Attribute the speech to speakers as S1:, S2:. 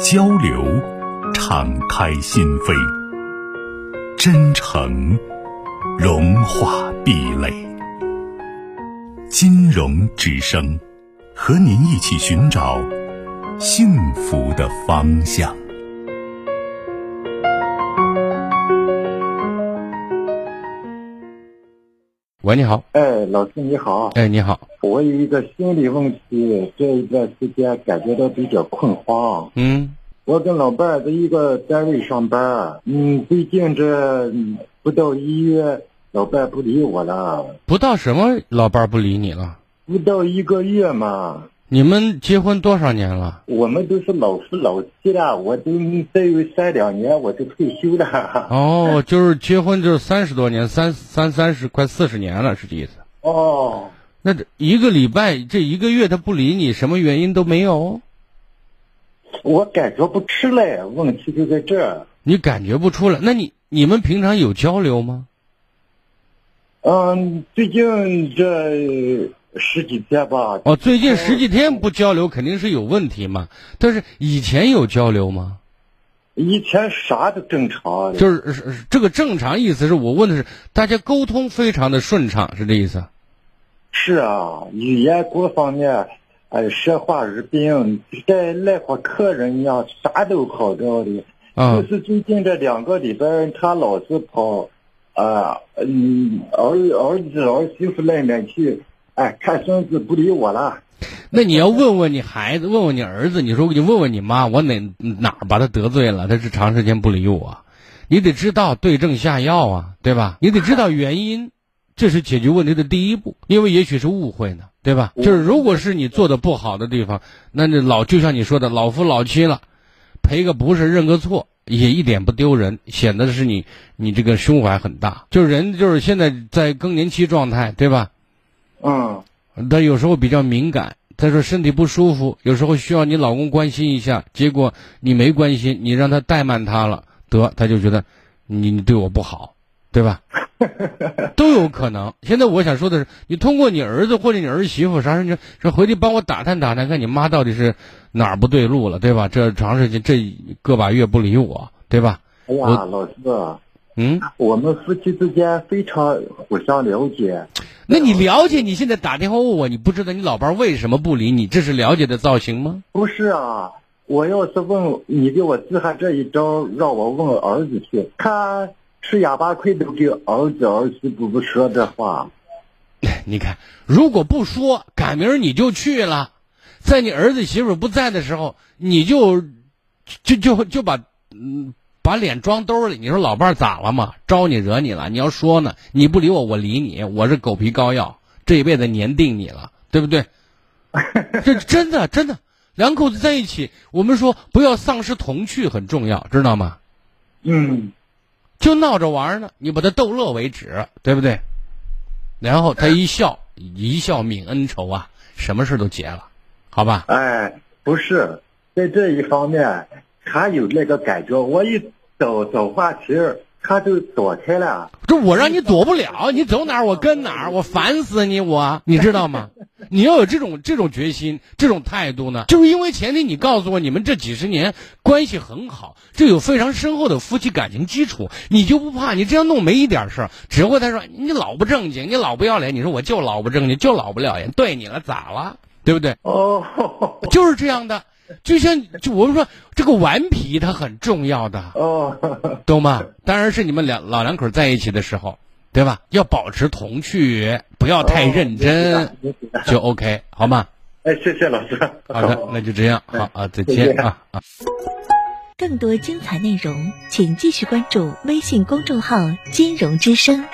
S1: 交流，敞开心扉；真诚，融化壁垒。金融之声，和您一起寻找幸福的方向。
S2: 喂，你好。
S3: 哎，老师你好。
S2: 哎，你好。
S3: 我有一个心理问题，这一段时间感觉到比较困慌。
S2: 嗯，
S3: 我跟老伴儿在一个单位上班，嗯，最近这不到一月，老伴儿不理我了。
S2: 不到什么，老伴儿不理你了？
S3: 不到一个月嘛。
S2: 你们结婚多少年了？
S3: 我们都是老夫老妻了，我都再有三两年我就退休了。
S2: 哦，就是结婚就是三十多年，三三三十快四十年了，是这意思。
S3: 哦。
S2: 那这一个礼拜，这一个月他不理你，什么原因都没有？
S3: 我感觉不出来，问题就在这儿。
S2: 你感觉不出来？那你你们平常有交流吗？
S3: 嗯，最近这十几天吧。
S2: 哦，最近十几天不交流，肯定是有问题嘛。但是以前有交流吗？
S3: 以前啥都正常。
S2: 就是这个正常意思是我问的是，大家沟通非常的顺畅，是这意思？
S3: 是啊，语言各方面，哎，说话语病，跟来访客人一样，啥都好着的。
S2: 啊。
S3: 就是最近这两个礼拜，他老是跑，啊，嗯，儿儿子儿媳妇那边去，哎，看孙子不理我了。
S2: 那你要问问你孩子，问问你儿子，你说你问问你妈，我哪哪把他得罪了？他是长时间不理我，你得知道对症下药啊，对吧？你得知道原因。这是解决问题的第一步，因为也许是误会呢，对吧？就是如果是你做的不好的地方，那这老就像你说的老夫老妻了，赔个不是认个错也一点不丢人，显得是你你这个胸怀很大。就是人就是现在在更年期状态，对吧？
S3: 嗯，
S2: 他有时候比较敏感，他说身体不舒服，有时候需要你老公关心一下，结果你没关心，你让他怠慢他了，得他就觉得你你对我不好，对吧？都有可能。现在我想说的是，你通过你儿子或者你儿媳妇啥事情，说回去帮我打探打探，看你妈到底是哪儿不对路了，对吧？这长时间这个把月不理我，对吧？
S3: 哎呀，老师，
S2: 嗯，
S3: 我们夫妻之间非常互相了解。
S2: 那你了解？你现在打电话问我，你不知道你老伴为什么不理你？这是了解的造型吗？
S3: 不是啊，我要是问你，给我支下这一招，让我问儿子去，他。吃哑巴亏都给儿子儿媳妇不说这话，
S2: 你看，如果不说，赶明儿你就去了，在你儿子媳妇不在的时候，你就就就就把嗯把脸装兜里。你说老伴儿咋了嘛？招你惹你了？你要说呢？你不理我，我理你。我是狗皮膏药，这一辈子粘定你了，对不对？这真的真的，两口子在一起，我们说不要丧失童趣很重要，知道吗？
S3: 嗯。
S2: 就闹着玩呢，你把他逗乐为止，对不对？然后他一笑，一笑泯恩仇啊，什么事都结了，好吧？
S3: 哎，不是，在这一方面，他有那个感觉，我一找找话题他就躲开了。
S2: 这我让你躲不了，你走哪儿我跟哪儿，我烦死你，我你知道吗？你要有这种这种决心，这种态度呢，就是因为前提你告诉我你们这几十年关系很好，这有非常深厚的夫妻感情基础，你就不怕你这样弄没一点事儿，只会他说你老不正经，你老不要脸，你说我就老不正经，就老不要脸，对你了咋了，对不对？
S3: 哦，
S2: 就是这样的，就像就我们说这个顽皮它很重要的，
S3: 哦，
S2: 懂吗？当然是你们两老两口在一起的时候。对吧？要保持童趣，不要太认真，就 OK，好吗？
S3: 哎，谢谢老师。
S2: 好的，那就这样，好啊，再见啊啊！
S4: 更多精彩内容，请继续关注微信公众号“金融之声”。